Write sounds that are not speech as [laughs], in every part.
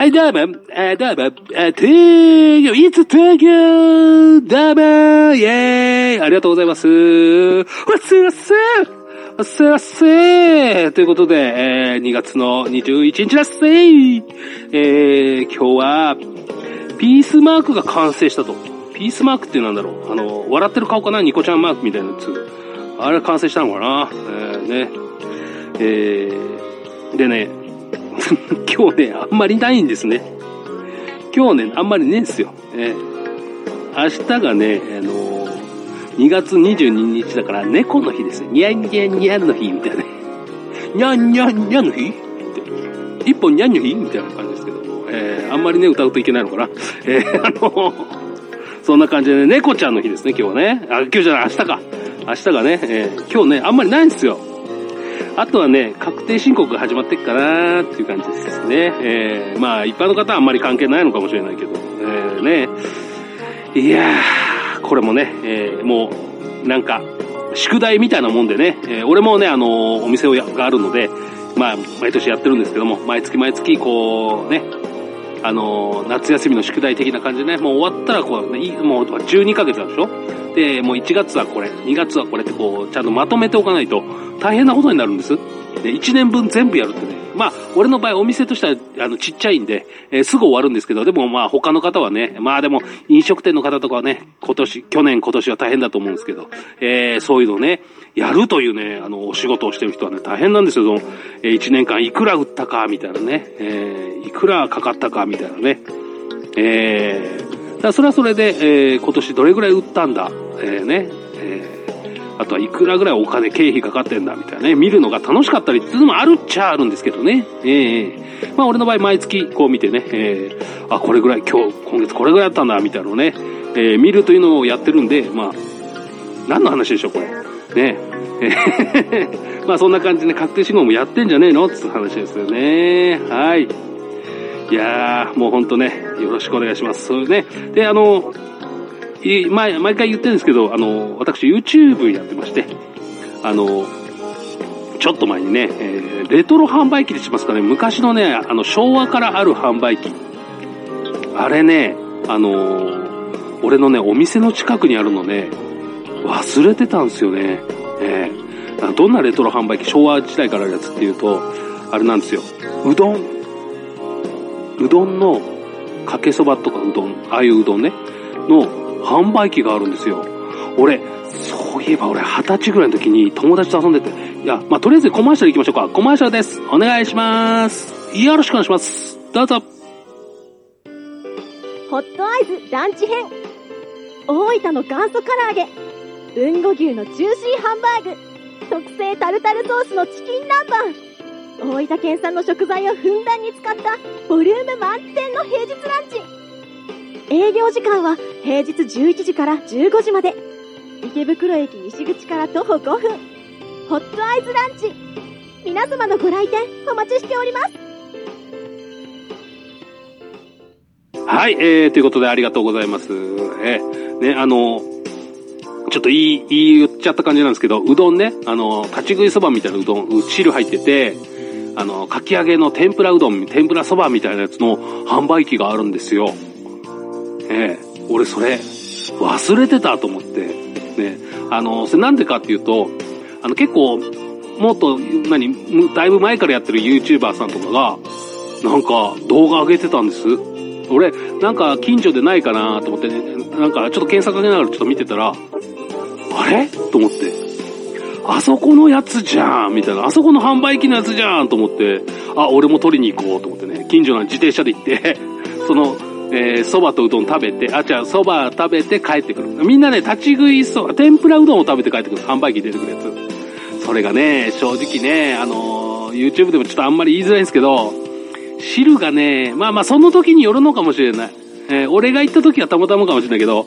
はい、どうも、えー、どうも、えー、東京、いつ東京、どうも、イェーイありがとうございます。わすわすわすわすということで、えー、2月の21日だっせーえー、今日は、ピースマークが完成したと。ピースマークってなんだろう？あの、笑ってる顔かな？ニコちゃんマークみたいなやつ。あれ完成したのかな？えー、ね。えー、でね、[laughs] 今日ね、あんまりないんですね。今日ね、あんまりねえんすよ。えー、明日がね、あのー、2月22日だから猫の日ですね。にゃんにゃんにゃんの日みたいなね。にゃんにゃんにゃんの日？って一本にゃんの日みたいな感じですけども、えー、あんまりね、歌うといけないのかな。えー、あのそんな感じでね、猫ちゃんの日ですね、今日はね。あ、今日じゃない、明日か。明日がね、えー、今日ね、あんまりないんですよ。あとはね、確定申告が始まってっかなっていう感じですね。えー、まあ、一般の方はあんまり関係ないのかもしれないけど、えー、ね。いやー、これもね、えー、もう、なんか、宿題みたいなもんでね、えー、俺もね、あのー、お店をがあるので、まあ、毎年やってるんですけども、毎月毎月、こう、ね、あのー、夏休みの宿題的な感じでね、もう終わったらこう、ね、もう12ヶ月なんでしょで、もう1月はこれ、2月はこれってこう、ちゃんとまとめておかないと大変なことになるんです。で、1年分全部やるってね。まあ、俺の場合お店としては、あの、ちっちゃいんで、えー、すぐ終わるんですけど、でもまあ他の方はね、まあでも飲食店の方とかはね、今年、去年今年は大変だと思うんですけど、えー、そういうのね、やるというね、あの、お仕事をしてる人はね、大変なんですよ。その、えー、1年間いくら売ったか、みたいなね、えー、いくらかかったか、みたいなね。えー、だそれはそれで、えー、今年どれぐらい売ったんだ、えー、ね、えー、あとはいくらぐらいお金、経費かかってんだ、みたいなね、見るのが楽しかったりっていうのもあるっちゃあるんですけどね。えー、まあ俺の場合毎月こう見てね、えー、あ、これぐらい、今日、今月これぐらいあったんだ、みたいなのをね、えー、見るというのをやってるんで、まあ、何の話でしょう、これ。ね。まあそんな感じで、確定申告もやってんじゃねえの？って話ですよね。はい。いやー、もうほんとね、よろしくお願いします。そうね。で、あの、毎毎回言ってるんですけど、あの、私 YouTube やってまして、あの、ちょっと前にね、えー、レトロ販売機でしますかね、昔のね、あの、昭和からある販売機。あれね、あの俺のね、お店の近くにあるのね、忘れてたんですよね。えー、どんなレトロ販売機、昭和時代からあるやつっていうと、あれなんですよ。うどん。うどんの、かけそばとかうどん、ああいううどんね、の販売機があるんですよ。俺、そういえば俺二十歳ぐらいの時に友達と遊んでて、いや、まあ、とりあえずコマーシャル行きましょうか。コマーシャルです。お願いします。よろしくお願いします。どうぞ。ホットアイズランチ編。大分の元祖唐揚げ。豊後牛のジューシーハンバーグ。特製タルタルソースのチキン南蛮。大分県産の食材をふんだんに使ったボリューム満点の平日ランチ。営業時間は平日11時から15時まで。池袋駅西口から徒歩5分。ホットアイズランチ。皆様のご来店お待ちしております。はい、えー、ということでありがとうございます。えー、ね、あの、ちょっと言い、言っちゃった感じなんですけど、うどんね、あの、立ち食いそばみたいなうどん、汁入ってて、あの、かき揚げの天ぷらうどん、天ぷらそばみたいなやつの販売機があるんですよ。ええ。俺それ、忘れてたと思って、ね、あの、それなんでかっていうと、あの結構、もっと、何、だいぶ前からやってる YouTuber さんとかが、なんか動画上げてたんです。俺、なんか近所でないかなと思ってね、なんかちょっと検索かけながらちょっと見てたら、あれ？と思って、あそこのやつじゃんみたいな、あそこの販売機のやつじゃんと思って、あ、俺も取りに行こうと思ってね、近所の自転車で行って [laughs] その、えー、蕎麦とうどん食べて、あ、じゃあ蕎麦食べて帰ってくる。みんなね、立ち食いそば、天ぷらうどんを食べて帰ってくる。販売機出てくるやつ。それがね、正直ね、あのー、YouTube でもちょっとあんまり言いづらいんですけど、汁がね、まあまあその時によるのかもしれない。えー、俺が行った時はたまたまかもしれないけど、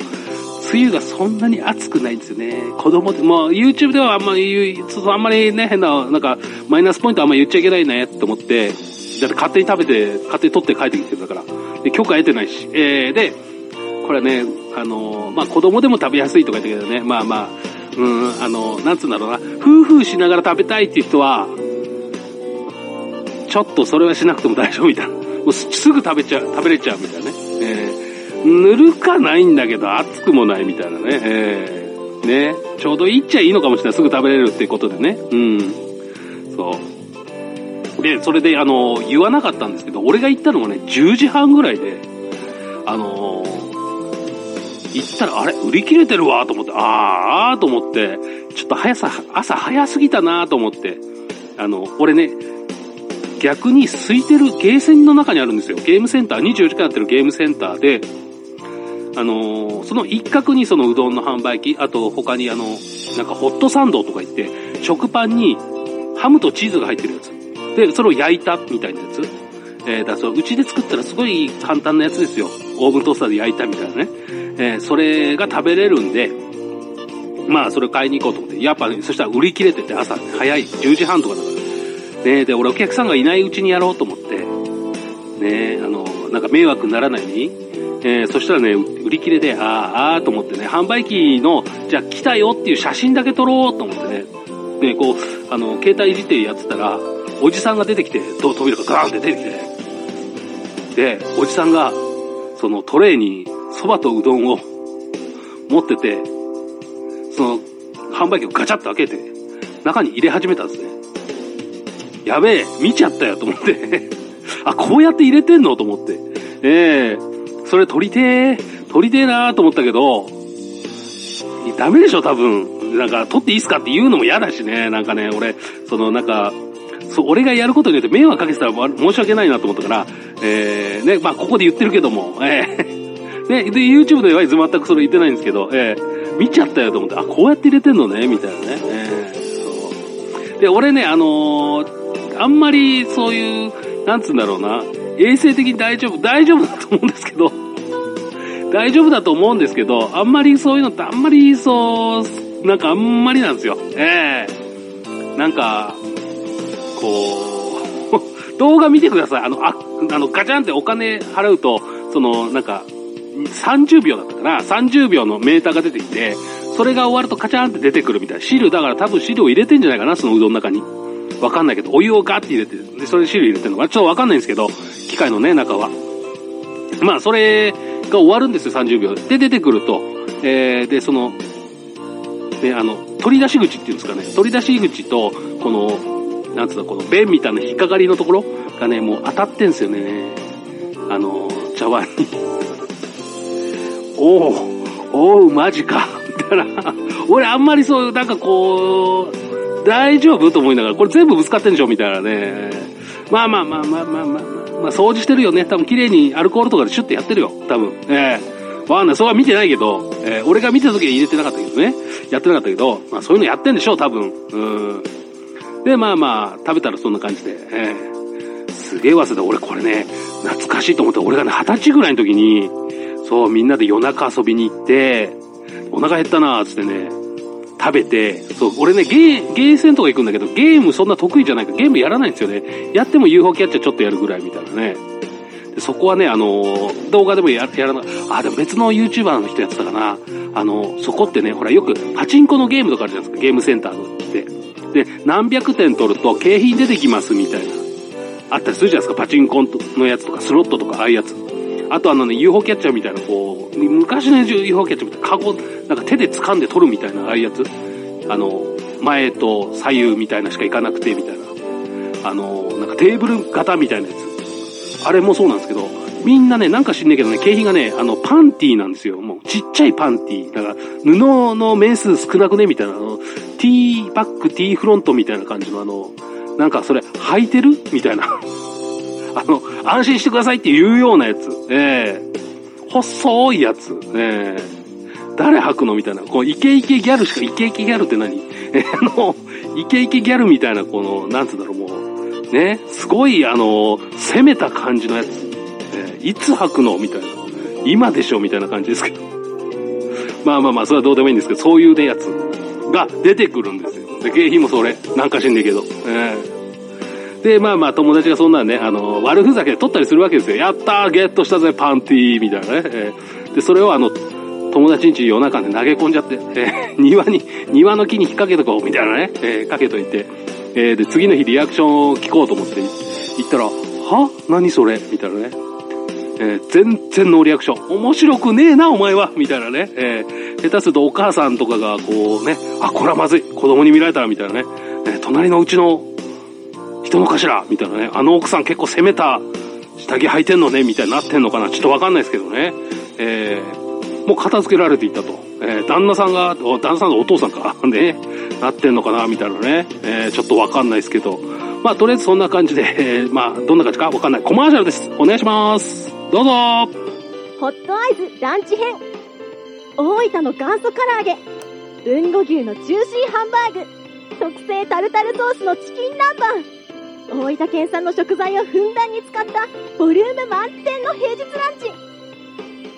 梅雨がそんなに暑くないんですよね。子供って、もう YouTube ではあんまり言う、あんまりね、変な、なんか、マイナスポイントあんまり言っちゃいけないねって思って、だって勝手に食べて、勝手に取って帰ってきてるだから。で、許可得てないし。えー、で、これね、あのまあ、子供でも食べやすいとか言ったけどね、まあまあ、うん、あのなんつうんだろうな、夫婦しながら食べたいっていう人は、ちょっとそれはしなくても大丈夫みたいな。もうすぐ食べちゃう、食べれちゃうみたいなね。えー、ぬるかないんだけど、熱くもないみたいなね。えー、ね。ちょうどいいっちゃいいのかもしれない。すぐ食べれるってことでね。うん。そう。で、それで、あの、言わなかったんですけど、俺が行ったのがね、10時半ぐらいで、あのー、行ったら、あれ？売り切れてるわと思って、あーあーと思って、ちょっと早さ、朝早すぎたなと思って、あの、俺ね、逆に空いてるゲーセンの中にあるんですよ。ゲームセンター、24時間やってるゲームセンターで、あのー、その一角にそのうどんの販売機、あと他にあの、なんかホットサンドとか言って、食パンにハムとチーズが入ってるやつ。で、それを焼いたみたいなやつ。えー、だそう、うちで作ったらすごい簡単なやつですよ。オーブントースターで焼いたみたいなね。えー、それが食べれるんで、まあ、それ買いに行こうと思って。やっぱ、ね、そしたら売り切れてて朝、早い、10時半とかだから。ねで、俺お客さんがいないうちにやろうと思って、ねあの、なんか迷惑にならないように、えー、そしたらね、売り切れで、ああ、ああと思ってね、販売機の、じゃあ来たよっていう写真だけ撮ろうと思ってね、で、こう、あの、携帯いじってやってたら、おじさんが出てきて、扉がガーンって出てきて、で、おじさんが、そのトレーに蕎麦とうどんを持ってて、その、販売機をガチャッと開けて、中に入れ始めたんですね。やべえ、見ちゃったよと思って [laughs] あ、こうやって入れてんのと思って。ええー、それ取りてー、取りてーなーと思ったけど、ダメでしょ、多分。なんか、取っていいっすかって言うのも嫌だしね。なんかね、俺、その、なんか、そう、俺がやることによって迷惑かけてたら申し訳ないなと思ったから、えー、ね、まあ、ここで言ってるけども、えー、で、[laughs] で、YouTube では全くそれ言ってないんですけど、えー、見ちゃったよと思って、あ、こうやって入れてんのね、みたいなね。えー、そう。で、俺ね、あのー、あんまりそういう、なんつうんだろうな、衛生的に大丈夫、大丈夫だと思うんですけど、[laughs] 大丈夫だと思うんですけど、あんまりそういうのってあんまりそう、なんかあんまりなんですよ。ええー、なんか、こう、[laughs] 動画見てください。あの、あ、あの、ガチャンってお金払うと、その、なんか、30秒だったかな ?30 秒のメーターが出てきて、それが終わるとカチャンって出てくるみたいな。汁、だから多分汁を入れてんじゃないかなそのうどんの中に。わかんないけど、お湯をガーって入れて、で、それで汁入れてるのかちょっとわかんないんですけど、機械のね、中は。まあ、それが終わるんですよ、30秒で。出てくると、えー、で、その、ね、あの、取り出し口っていうんですかね、取り出し口と、この、なんつうの、この弁みたいな引っかかりのところがね、もう当たってんすよね。あの、茶碗に。おお、おう、マジか。みたいな。俺あんまりそう、なんかこう、大丈夫？と思いながら、これ全部ぶつかってんでしょ？みたいなね。まあまあまあまあまあまあ、まあ、まあ掃除してるよね。多分綺麗にアルコールとかでシュッてやってるよ。多分。ええー。わかんない。それは見てないけど、えー、俺が見てた時は入れてなかったけどね。やってなかったけど、まあそういうのやってんでしょう、多分。うん。で、まあまあ、食べたらそんな感じで。ええー、すげえ忘れた。俺これね、懐かしいと思って、俺がね、二十歳ぐらいの時に、そう、みんなで夜中遊びに行って、お腹減ったなーつってね、食べて、そう、俺ね、ゲー、ゲーセンとか行くんだけど、ゲームそんな得意じゃないから、ゲームやらないんですよね。やっても UFO キャッチャーちょっとやるぐらいみたいなね。でそこはね、あのー、動画でもややらなあ、でも別の YouTuber の人やってたかな。あのー、そこってね、ほらよくパチンコのゲームとかあるじゃないですか、ゲームセンターのって。で、何百点取ると景品出てきますみたいな。あったりするじゃないですか、パチンコのやつとか、スロットとか、ああいうやつ。あとあのね、UFO キャッチャーみたいな、こう、昔の UFO キャッチャーみたいな、カゴ、なんか手で掴んで取るみたいな、ああいうやつ。あの、前と左右みたいなしか行かなくて、みたいな。あの、なんかテーブル型みたいなやつ。あれもそうなんですけど、みんなね、なんか知んねえけどね、景品がね、あの、パンティーなんですよ。もう、ちっちゃいパンティー。だから、布の面数少なくねみたいな、あの、T バック、T フロントみたいな感じのあの、なんかそれ、履いてる？みたいな。あの、安心してくださいって言うようなやつ。ええー、細いやつ。ええー、誰履くのみたいな。こう、イケイケギャルしか、イケイケギャルって何？[laughs] えー、あの、イケイケギャルみたいな、この、なんつうんだろう、もう、ね、すごい、あの、攻めた感じのやつ。えー、いつ履くのみたいな。今でしょみたいな感じですけど。[laughs] まあまあまあ、それはどうでもいいんですけど、そういうね、やつが出てくるんですよ。で、景品もそれ。なんか知んねえけど。ええで、まあまあ友達がそんなんね、あの、悪ふざけで撮ったりするわけですよ。やったーゲットしたぜパンティーみたいなね。え、で、それをあの、友達ん家夜中で投げ込んじゃって、えー、[laughs] 庭に、庭の木に引っ掛けとこうみたいなね、えー、かけといて、えー、で、次の日リアクションを聞こうと思って行ったら、はは？何それ？みたいなね。えー、全然ノーリアクション。面白くねえな、お前はみたいなね。えー、下手するとお母さんとかがこうね、あ、これはまずい。子供に見られたら、みたいなね。えー、隣のうちの人の頭みたいなね。あの奥さん結構攻めた下着履いてんのねみたいになってんのかなちょっとわかんないですけどね。えー、もう片付けられていったと。えー、旦那さんが、旦那さんのお父さんか、[laughs] ね、なってんのかなみたいなね。えー、ちょっとわかんないですけど。まあ、とりあえずそんな感じで、えー、まあ、どんな感じかわかんない。コマーシャルです。お願いします。どうぞホットアイズランチ編。大分の元祖唐揚げ。豊後牛のジューシーハンバーグ。特製タルタルソースのチキン南蛮。大分県産の食材をふんだんに使ったボリューム満点の平日ランチ。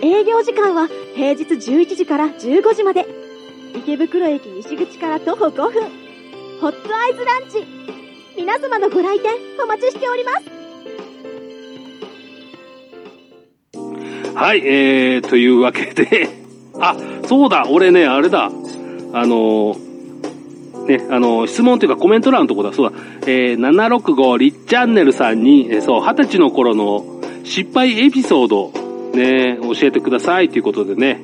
営業時間は平日11時から15時まで。池袋駅西口から徒歩5分。ホットアイズランチ。皆様のご来店お待ちしております。はい、えー、というわけで。あ、そうだ、俺ね、あれだ、あのーね、あの、質問というかコメント欄のとこだ、そうだ、えー、765リッチャンネルさんに、え、そう、二十歳の頃の失敗エピソード、ね、教えてくださいということでね、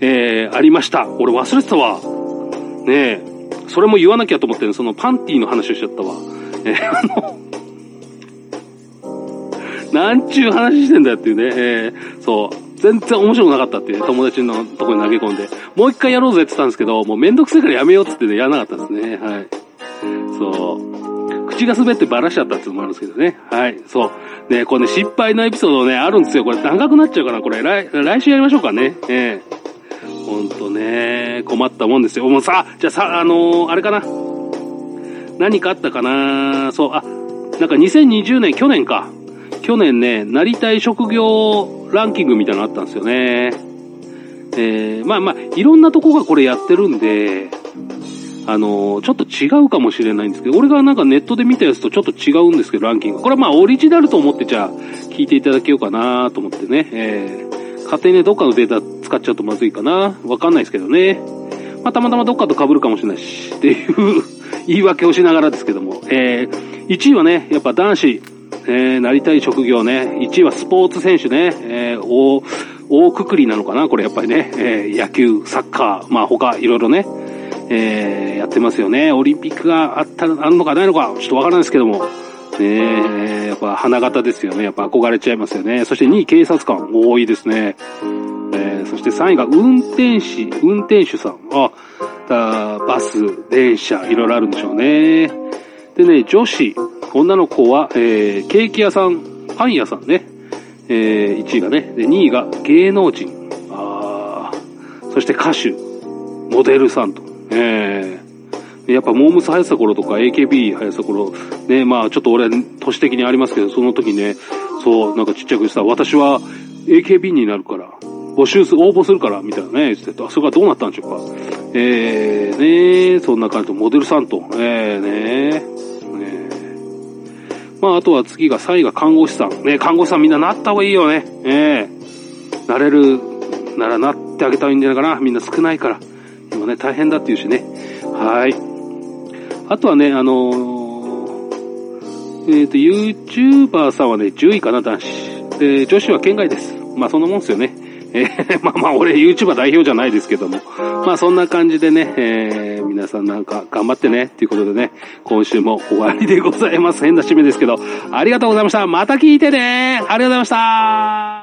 えー、ありました。俺忘れてたわ。ねそれも言わなきゃと思ってね、そのパンティーの話をしちゃったわ。えー、あの、[laughs] なんちゅう話してんだよっていうね、えー、そう、全然面白くなかったって友達のとこに投げ込んで、もう一回やろうぜって言ったんですけど、もうめんどくせえからやめようっつってね、やらなかったですね。はい。そう。口が滑ってバラしちゃったっていうのもあるんですけどね。はい。そう。ね、これね、失敗のエピソードね、あるんですよ。これ長くなっちゃうから、これ来、来週やりましょうかね。ええー。ほんとね、困ったもんですよ。もうさ、じゃあさ、あのー、あれかな。何かあったかなそう、あ、なんか2020年、去年か。去年ね、なりたい職業ランキングみたいなのあったんですよね。えー、まあまあ、いろんなとこがこれやってるんで、あのー、ちょっと違うかもしれないんですけど、俺がなんかネットで見たやつとちょっと違うんですけど、ランキング。これはまあオリジナルと思ってじゃあ聞いていただけようかなと思ってね。えー、勝手にね、どっかのデータ使っちゃうとまずいかな。わかんないですけどね。まあたまたまどっかと被るかもしれないし、っていう [laughs] 言い訳をしながらですけども。えー、1位はね、やっぱ男子、えー、なりたい職業ね。1位はスポーツ選手ね。えー、大、大くくりなのかな？これやっぱりね。えー、野球、サッカー、まあ他、いろいろね。えー、やってますよね。オリンピックがあったら、あるのかないのか、ちょっとわからないですけども。ねやっぱ花形ですよね。やっぱ憧れちゃいますよね。そして2位警察官、多いですね。えー、そして3位が運転士、運転手さん。あ、バス、電車、いろいろあるんでしょうね。でね、女子、女の子は、えー、ケーキ屋さん、パン屋さんね。えー、1位がね。で、2位が芸能人。あそして歌手、モデルさんと。えー、やっぱモームス流行った頃とか AKB 流行った頃、ね、まあちょっと俺、都市的にありますけど、その時ね、そう、なんかちっちゃくした私は AKB になるから、募集す、応募するから、みたいなね、言ってた。それがどうなったんでしょうか。えー、ねそんな感じで、モデルさんと、えー、ねまあ、あとは次が3位が看護師さん。ね、看護師さんみんななった方がいいよね。ええー、なれるならなってあげたらいいんじゃないかな。みんな少ないから。今ね、大変だっていうしね。はい。あとはね、あのー、えっ、ー、と、YouTuber さんはね、10位かな、男子。で、女子は県外です。まあ、そんなもんですよね。えー、[laughs] まあまあ、俺 YouTuber 代表じゃないですけども。まあ、そんな感じでね、えー、皆さんなんか頑張ってね、ということでね、今週も終わりでございます。変な締めですけど、ありがとうございました。また聞いてねありがとうございました